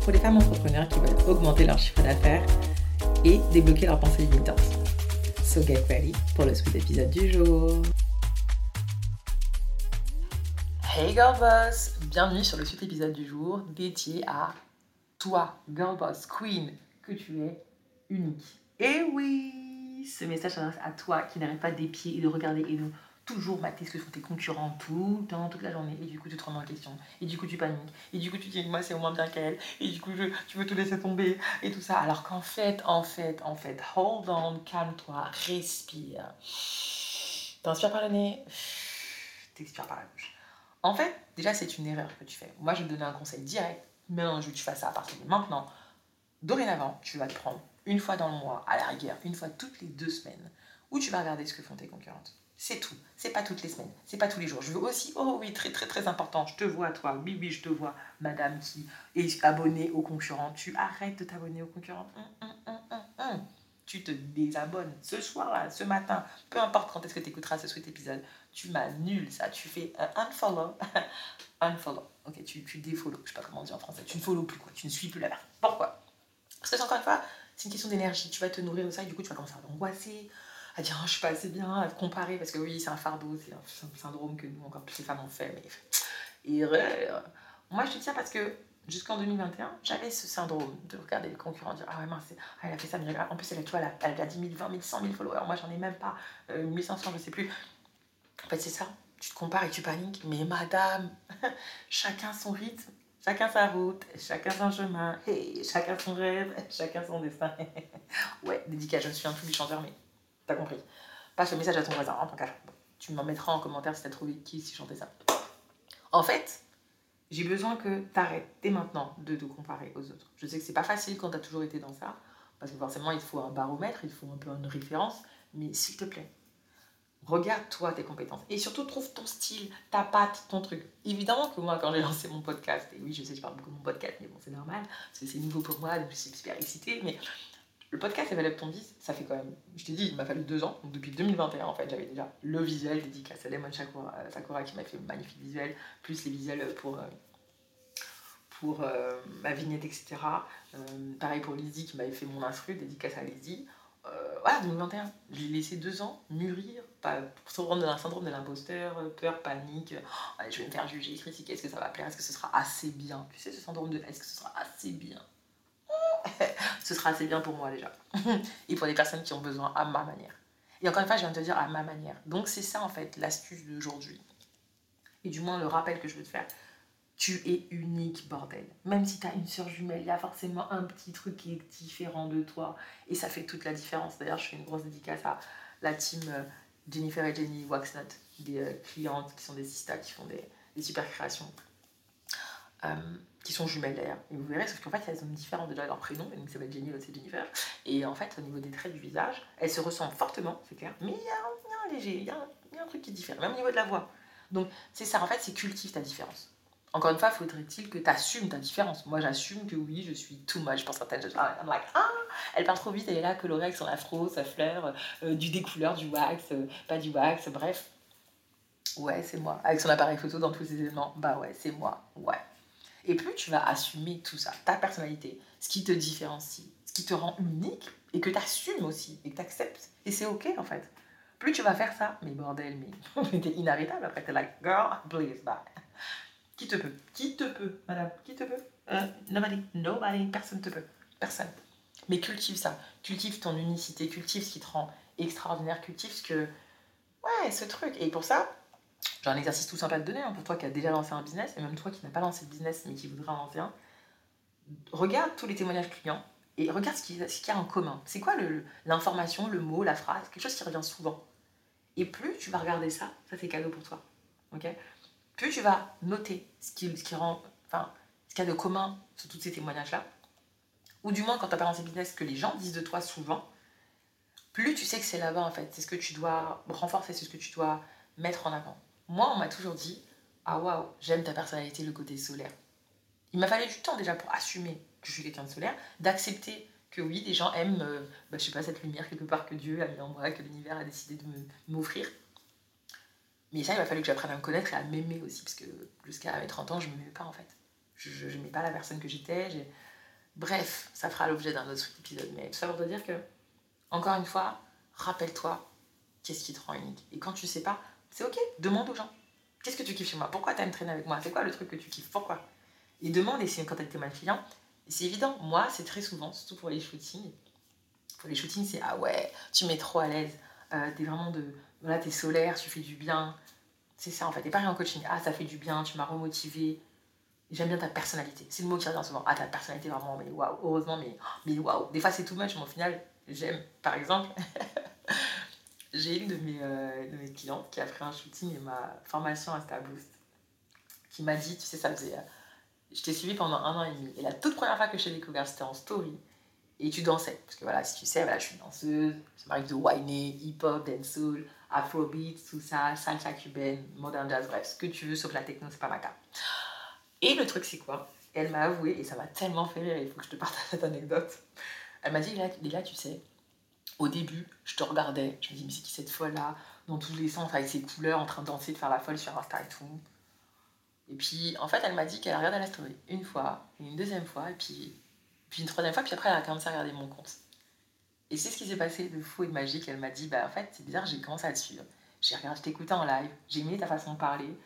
pour les femmes entrepreneurs qui veulent augmenter leur chiffre d'affaires et débloquer leurs pensées limitantes. So get ready pour le sweet épisode du jour. Hey girl boss, bienvenue sur le suite épisode du jour dédié à toi, girl boss, queen, que tu es unique. Et oui, ce message s'adresse à toi qui n'arrête pas d'épier et de regarder et de toujours mater ce que font tes concurrents tout le temps, toute la journée, et du coup tu te remets en question, et du coup tu paniques, et du coup tu dis moi c'est au moins bien qu'elle, et du coup tu veux tout laisser tomber, et tout ça, alors qu'en fait, en fait, en fait, hold on, calme-toi, respire. T'inspires par le nez, t'expires par la bouche. En fait, déjà c'est une erreur que tu fais. Moi je vais te donner un conseil direct, mais je veux que tu fasses ça à partir de maintenant. Dorénavant, tu vas te prendre une fois dans le mois, à la rigueur, une fois toutes les deux semaines, où tu vas regarder ce que font tes concurrentes c'est tout. C'est pas toutes les semaines. C'est pas tous les jours. Je veux aussi, oh oui, très très très important. Je te vois, toi. Oui, oui, je te vois, madame qui est abonnée aux concurrents. Tu arrêtes de t'abonner aux concurrents. Hum, hum, hum, tu te désabonnes ce soir-là, ce matin. Peu importe quand est-ce que tu écouteras ce sweet épisode. Tu m'annules ça. Tu fais un unfollow. unfollow. Ok, tu, tu défollow. Je sais pas comment dire en français. Tu ne follow plus, quoi. Tu ne suis plus personne. Pourquoi? Parce que, encore une fois, c'est une question d'énergie. Tu vas te nourrir de ça et du coup, tu vas commencer à t'angoisser à dire oh, je suis pas assez bien, à comparer, parce que oui, c'est un fardeau, c'est un, syndrome que nous, encore plus les femmes, ont fait. Mais... Et euh, moi, je te dis ça parce que jusqu'en 2021, j'avais ce syndrome de regarder les concurrents, dire ah ouais, mince, ah, elle a fait ça, mais en plus, elle a, tu vois, elle a, 10 000, 20 000, 100 000 followers, moi, j'en ai même pas, euh, 1500, je sais plus. En fait, c'est ça, tu te compares et tu paniques, mais madame, chacun son rythme. Chacun sa route, chacun son chemin, hey, chacun son rêve, chacun son destin. ouais, dédicace, je suis un plus du chanteur, mais T'as compris. Passe le message à ton voisin en tant qu'agent. Tu m'en mettras en commentaire si t'as trouvé qui si chantait ça. En fait, j'ai besoin que t'arrêtes dès maintenant de te comparer aux autres. Je sais que c'est pas facile quand t'as toujours été dans ça, parce que forcément il faut un baromètre, il faut un peu une référence, mais s'il te plaît, regarde toi tes compétences et surtout trouve ton style, ta patte, ton truc. Évidemment que moi quand j'ai lancé mon podcast, et oui je sais je parle beaucoup de mon podcast, mais bon c'est normal, parce que c'est nouveau pour moi, donc je suis super excitée, mais le podcast Level Up Ton 10, ça fait quand même, je t'ai dit, il m'a fallu deux ans. Donc depuis 2021, en fait, j'avais déjà le visuel dédicace à Lemon Sakura, euh, Sakura qui m'a fait magnifique visuel, plus les visuels pour, euh, pour euh, ma vignette, etc. pareil pour Lizzie qui m'avait fait mon instru, dédicace à Lizzie. voilà, 2021, j'ai laissé deux ans mûrir, pas, pour rendre un syndrome de l'imposteur, peur, panique. Oh, je vais me faire juger, critiquer, est-ce que ça va plaire, est-ce que ce sera assez bien? Tu sais, ce syndrome de est-ce que ce sera assez bien? Ce sera assez bien pour moi déjà. et pour les personnes qui ont besoin à ma manière. Et encore une fois, je viens de te dire à ma manière. Donc c'est ça en fait l'astuce d'aujourd'hui. Et du moins le rappel que je veux te faire. Tu es unique, bordel. Même si tu as une soeur jumelle, il y a forcément un petit truc qui est différent de toi. Et ça fait toute la différence. D'ailleurs, je fais une grosse dédicace à la team euh, Jennifer et Jenny Waxnut, des euh, clientes qui sont des sistas, qui font des, des super créations. Euh, qui sont jumelles d'ailleurs. Et vous verrez, sauf qu'en fait, elles sont différentes déjà leur prénom, donc ça va être Jenny, c'est Jennifer. Et en fait, au niveau des traits du visage, elles se ressemblent fortement, c'est clair, mais il y, a un léger, il y, a un truc qui diffère, même au niveau de la voix. Donc c'est ça, en fait, c'est cultive ta différence. Encore une fois, faudrait-il que tu assumes ta différence. Moi, j'assume que oui, je suis too much pour certaines choses. I'm like, ah, elle parle trop vite, elle est là, colorée avec son afro, sa fleur, euh, du découleur, du wax, euh, pas du wax, bref. Ouais, c'est moi. Avec son appareil photo dans tous ses éléments, bah ouais, c'est moi. Ouais. Et plus tu vas assumer tout ça, ta personnalité, ce qui te différencie, ce qui te rend unique, et que tu assumes aussi, et que tu acceptes, et c'est ok en fait. Plus tu vas faire ça, mais bordel, mais t'es inarrêtable après, t'es like, girl, please, bye. Qui te peut Qui te peut, madame Qui te peut? Euh, Nobody, nobody, personne te peut. Personne. Mais cultive ça. Cultive ton unicité, cultive ce qui te rend extraordinaire, cultive ce que. Ouais, ce truc. Et pour ça, j'ai un exercice tout sympa à te donner hein, pour toi qui as déjà lancé un business, et même toi qui n'as pas lancé de business mais qui voudrait en lancer un. Regarde tous les témoignages clients et regarde ce qu'il y a en commun. C'est quoi l'information, le, mot, la phrase, quelque chose qui revient souvent. Et plus tu vas regarder ça, ça c'est cadeau pour toi. ok? Plus tu vas noter ce qui, ce qui enfin, ce qu'il y a de commun sur tous ces témoignages-là, ou du moins quand tu as pas lancé business, que les gens disent de toi souvent, plus tu sais que c'est là-bas en fait. C'est ce que tu dois renforcer, c'est ce que tu dois mettre en avant. Moi, on m'a toujours dit Ah waouh, j'aime ta personnalité, le côté solaire. Il m'a fallu du temps déjà pour assumer que je suis quelqu'un de solaire, d'accepter que oui, des gens aiment, euh, bah, je sais pas, cette lumière quelque part que Dieu a mis en moi, que l'univers a décidé de m'offrir. Mais ça, il m'a fallu que j'apprenne à me connaître et à m'aimer aussi, parce que jusqu'à mes 30 ans, je ne m'aimais pas en fait. Je n'aimais pas la personne que j'étais. Bref, ça fera l'objet d'un autre épisode. Mais tout ça pour te dire que, encore une fois, rappelle-toi qu'est-ce qui te rend unique. Et quand tu sais pas, c'est ok, demande aux gens. Qu'est-ce que tu kiffes chez moi? Pourquoi tu aimes traîner avec moi? C'est quoi le truc que tu kiffes? Pourquoi? Et demande, et si quand tu es mal client, c'est évident, moi, c'est très souvent, surtout pour les shootings. Pour les shootings, c'est ah ouais, tu mets trop à l'aise. Euh, t'es vraiment de. Voilà, t'es solaire, tu fais du bien. C'est ça en fait. Et pareil en coaching. Ah, ça fait du bien, tu m'as remotivé. J'aime bien ta personnalité. C'est le mot qui revient souvent. Ah, ta personnalité, vraiment, mais waouh, heureusement, mais, mais waouh. Des fois, c'est tout much, mais au final, j'aime. Par exemple, j'ai une de mes, euh, clientes qui a fait un shooting et ma formation Insta Boost qui m'a dit, tu sais, ça faisait. Euh, je t'ai suivi pendant un an et demi. Et la toute première fois que je t'ai découvert, c'était en story. Et tu dansais. Parce que voilà, si tu sais, voilà, je suis danseuse. Ça m'arrive de whiner, hip-hop, dancehall, afrobeat, tout ça, salsa cubaine, modern jazz, bref, ce que tu veux, sauf la techno, c'est pas ma cas. Et le truc, c'est quoi? Elle m'a avoué, et ça m'a tellement fait rire, il faut que je te partage cette anecdote. Elle m'a dit, là, tu sais, au début, je te regardais, je me dis, mais c'est qui cette folle-là, dans tous les sens, avec ses couleurs, en train de danser, de faire la folle sur Insta et tout. Et puis, en fait, elle m'a dit qu'elle a regardé la story une fois, une deuxième fois, et puis, puis une troisième fois, puis après, elle a commencé à regarder mon compte. Et c'est ce qui s'est passé de fou et de magique. Elle m'a dit, bah en fait, c'est bizarre, j'ai commencé à te suivre. J'ai regardé, je t'écoutais en live, j'ai aimé ta façon de parler.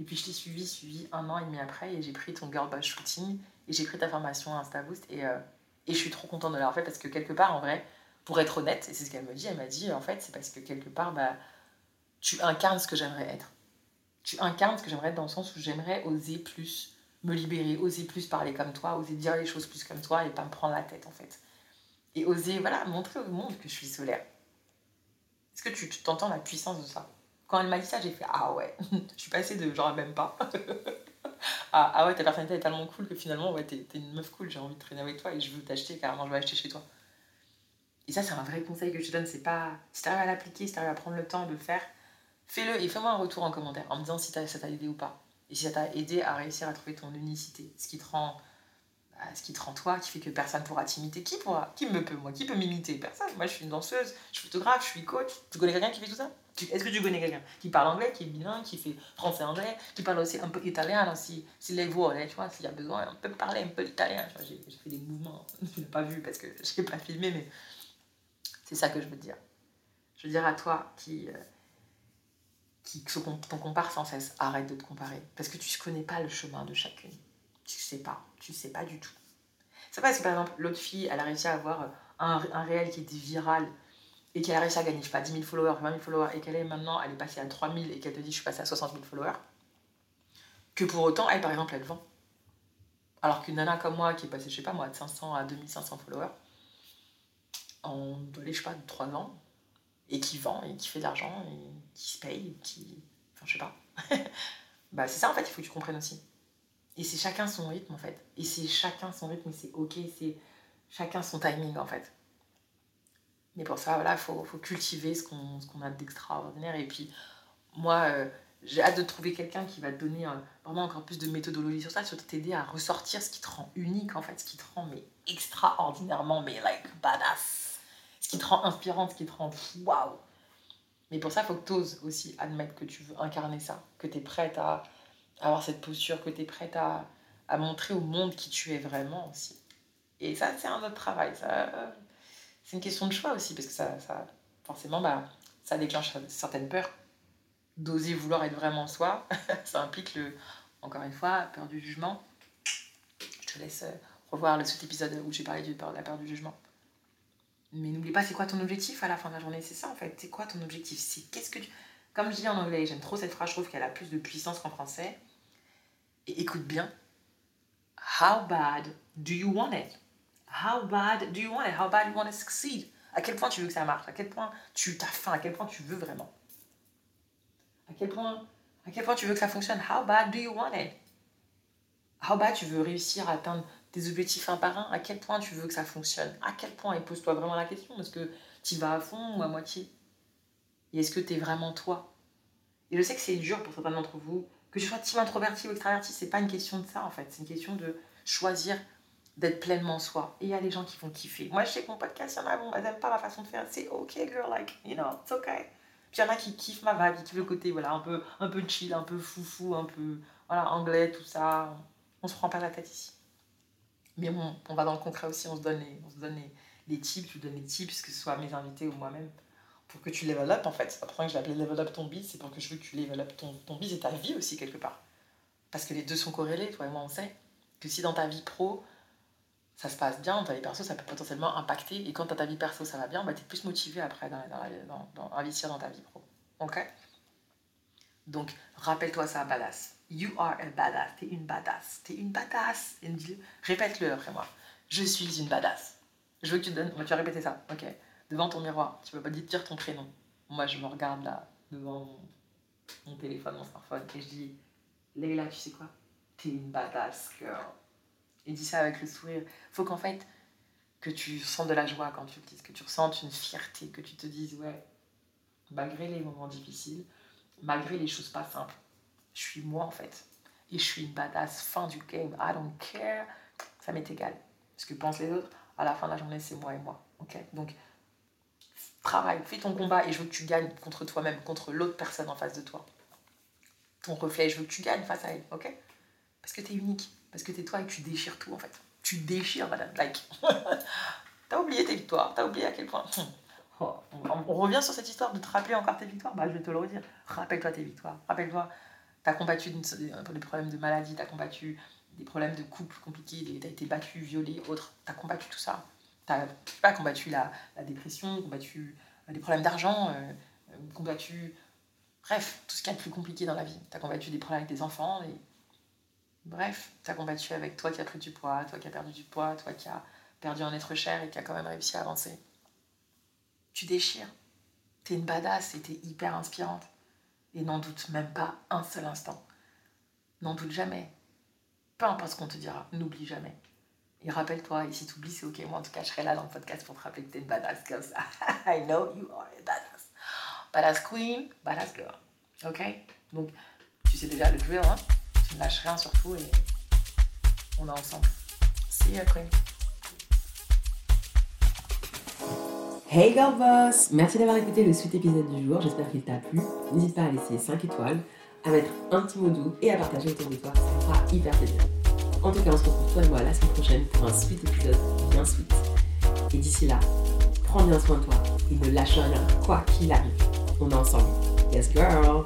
Et puis, je t'ai suivi, suivi un an et demi après, et j'ai pris ton girl shooting, et j'ai pris ta formation à InstaBoost, et, euh, et je suis trop contente de l'avoir fait parce que quelque part, en vrai, pour être honnête, et c'est ce qu'elle me dit, elle m'a dit, en fait, c'est parce que quelque part, bah, tu incarnes ce que j'aimerais être tu incarnes ce que j'aimerais être dans le sens où j'aimerais oser plus me libérer, oser plus parler comme toi, oser dire les choses plus comme toi et pas me prendre la tête en fait. Et oser voilà, montrer au monde que je suis solaire. Est-ce que tu t'entends la puissance de ça? Quand elle m'a dit ça, j'ai fait Ah ouais, je suis passée de genre même pas. ah, ah, ouais, ta personnalité est tellement cool que finalement, ouais, t'es, une meuf cool, j'ai envie de traîner avec toi et je veux t'acheter, carrément, je vais acheter chez toi. Et ça, c'est un vrai conseil que je te donne. C'est pas. Si t'arrives à l'appliquer, si t'arrives à prendre le temps de le faire, Fais-le et fais-moi un retour en commentaire en me disant si ça t'a aidé ou pas. Et si ça t'a aidé à réussir à trouver ton unicité, ce qui te rend bah, ce qui te rend toi, qui fait que personne pourra t'imiter. Qui pourra Qui me peut, moi? Qui peut m'imiter? Personne. Moi, je suis une danseuse, je suis photographe, je suis coach. Tu connais quelqu'un qui fait tout ça? Est-ce que tu connais quelqu'un qui parle anglais, qui est bilingue, qui fait français-anglais, qui parle aussi un peu italien aussi Si les voix, tu vois, s'il y a besoin, on peut parler un peu italien. J'ai fait des mouvements, tu n'as pas vu parce que je n'ai pas filmé, mais c'est ça que je veux dire. Je veux dire à toi qui... Euh, qui t'en compare sans cesse. Arrête de te comparer. Parce que tu ne connais pas le chemin de chacune. Tu sais pas. Tu sais pas du tout. C'est parce que par exemple, l'autre fille, elle a réussi à avoir un, un réel qui était viral et qu'elle a réussi à gagner, je sais pas, 10 000 followers, 20 000 followers et qu'elle est maintenant, elle est passée à 3 000 et qu'elle te dit, je suis passée à 60 000 followers. Que pour autant, elle, par exemple, elle vend. Alors qu'une nana comme moi, qui est passée, je sais pas moi, de 500 à 2500 followers, en, je sais pas, de 3 ans, et qui vend et qui fait de l'argent et qui se paye, qui. Enfin, je sais pas. bah, c'est ça en fait, il faut que tu comprennes aussi. Et c'est chacun son rythme en fait. Et c'est chacun son rythme et c'est ok, c'est chacun son timing en fait. Mais pour ça, voilà, il faut, faut, cultiver ce qu'on a d'extraordinaire. Et puis, moi, euh, j'ai hâte de trouver quelqu'un qui va te donner vraiment encore plus de méthodologie sur ça, surtout t'aider à ressortir ce qui te rend unique en fait, ce qui te rend mais extraordinairement, mais like badass ce qui te rend inspirante, ce qui te rend waouh. Mais pour ça, il faut que tu oses aussi admettre que tu veux incarner ça, que tu es prête à avoir cette posture, que tu es prête à, montrer au monde qui tu es vraiment aussi. Et ça, c'est un autre travail. Ça, c'est une question de choix aussi, parce que ça, ça forcément, bah, ça déclenche certaines peurs. D'oser vouloir être vraiment soi, ça implique, le, encore une fois, peur du jugement. Je te laisse revoir le sous-épisode où j'ai parlé de la peur du jugement. Mais n'oublie pas, c'est quoi ton objectif à la fin de la journée? C'est ça en fait. C'est quoi ton objectif? C'est qu'est-ce que tu. Comme je dis en anglais, j'aime trop cette phrase, je trouve qu'elle a plus de puissance qu'en français. Et écoute bien. How bad do you want it? How bad do you want it? How bad you want to succeed? À quel point tu veux que ça marche? À quel point tu as faim? À quel point tu veux vraiment? À quel point, à quel point tu veux que ça fonctionne? How bad do you want it? How bad tu veux réussir à atteindre tes objectifs un par un, à quel point tu veux que ça fonctionne, à quel point, et pose-toi vraiment la question, est-ce que tu vas à fond ou à moitié? Et est-ce que tu es vraiment toi? Et je sais que c'est dur pour certains d'entre vous, que tu sois team introverti ou extraverti, c'est pas une question de ça en fait, c'est une question de choisir d'être pleinement soi. Et il y a des gens qui vont kiffer. Moi, je sais que mon podcast, il y en a, bon, n'aiment pas ma façon de faire. C'est ok, girl, like, you know, it's okay. Puis il y en a qui kiffent ma vibe, qui kiffent le côté, voilà, un peu, un peu chill, un peu foufou, un peu, voilà, anglais, tout ça. On se prend pas la tête ici. Mais on va dans le concret aussi, on se donne les, on se donne les, tips, les tips, que ce soit mes invités ou moi-même, pour que tu level up en fait. C'est pour que je l'ai appelé level up ton biz, c'est pour que je veux que tu level up ton, ton biz et ta vie aussi quelque part. Parce que les deux sont corrélés, toi et moi on sait que si dans ta vie pro, ça se passe bien, dans ta vie perso, ça peut potentiellement impacter. Et quand dans ta vie perso, ça va bien, bah, tu es plus motivé après dans, dans, dans, investir dans ta vie pro. Ok? Donc, rappelle-toi ça, badass. You are a badass. T'es une badass. T'es une badass. Répète-le après moi. Je suis une badass. Je veux que tu donnes. Tu vas répéter ça. Ok. Devant ton miroir. Tu vas pas dire ton prénom. Moi, je me regarde là, devant mon, mon téléphone, mon smartphone, et je dis Leila, tu sais quoi? T'es une badass girl. Et dis ça avec le sourire. Faut qu'en fait, que tu sens de la joie quand tu le dises, que tu ressentes une fierté, que tu te dises, ouais, malgré les moments difficiles, malgré les choses pas simples, je suis moi en fait. Et je suis une badass, fin du game. I don't care. Ça m'est égal. Ce que pensent les autres, à la fin de la journée, c'est moi et moi. Ok? Donc, travaille, fais ton combat et je veux que tu gagnes contre toi-même, contre l'autre personne en face de toi. Ton reflet, je veux que tu gagnes face à elle. Ok? Parce que tu es unique. Parce que tu es toi et tu déchires tout en fait. Tu déchires, madame. Like. t'as oublié tes victoires. T'as oublié à quel point. Oh, on, revient sur cette histoire de te rappeler encore tes victoires. Bah, je vais te le redire. Rappelle-toi tes victoires. Rappelle-toi tu as combattu des problèmes de maladie, tu as combattu des problèmes de couple compliqués, tu as été battu, violé, autres. Tu as combattu tout ça. Tu as pas, combattu la, la, dépression, combattu euh, des problèmes d'argent, euh, euh, combattu. Bref, tout ce qui est le plus compliqué dans la vie. Tu as combattu des problèmes avec tes enfants. Et... Bref, tu as combattu avec toi qui as pris du poids, toi qui as perdu du poids, toi qui as perdu un être cher et qui a quand même réussi à avancer. Tu déchires. Tu es une badass et tu es hyper inspirante. Et n'en doute même pas un seul instant. N'en doute jamais. Peu importe ce qu'on te dira, n'oublie jamais. Et rappelle-toi, et si tu oublies, c'est ok. Moi, en tout cas, je serai là dans le podcast pour te rappeler que t'es une badass comme ça. I know you are a badass. Badass queen, badass girl. Ok? Donc, tu sais déjà le drill, hein Tu ne lâches rien surtout et on est ensemble. See you, queen. Hey Girl Boss Merci d'avoir écouté le suite épisode du jour, j'espère qu'il t'a plu. N'hésite pas à laisser 5 étoiles, à mettre un petit mot doux et à partager autour de toi, ça me fera hyper plaisir. En tout cas, on se retrouve toi et moi la semaine prochaine pour un suite épisode bien sweet. Et d'ici là, prends bien soin de toi et ne lâche rien, quoi qu'il arrive. On est ensemble. Yes girl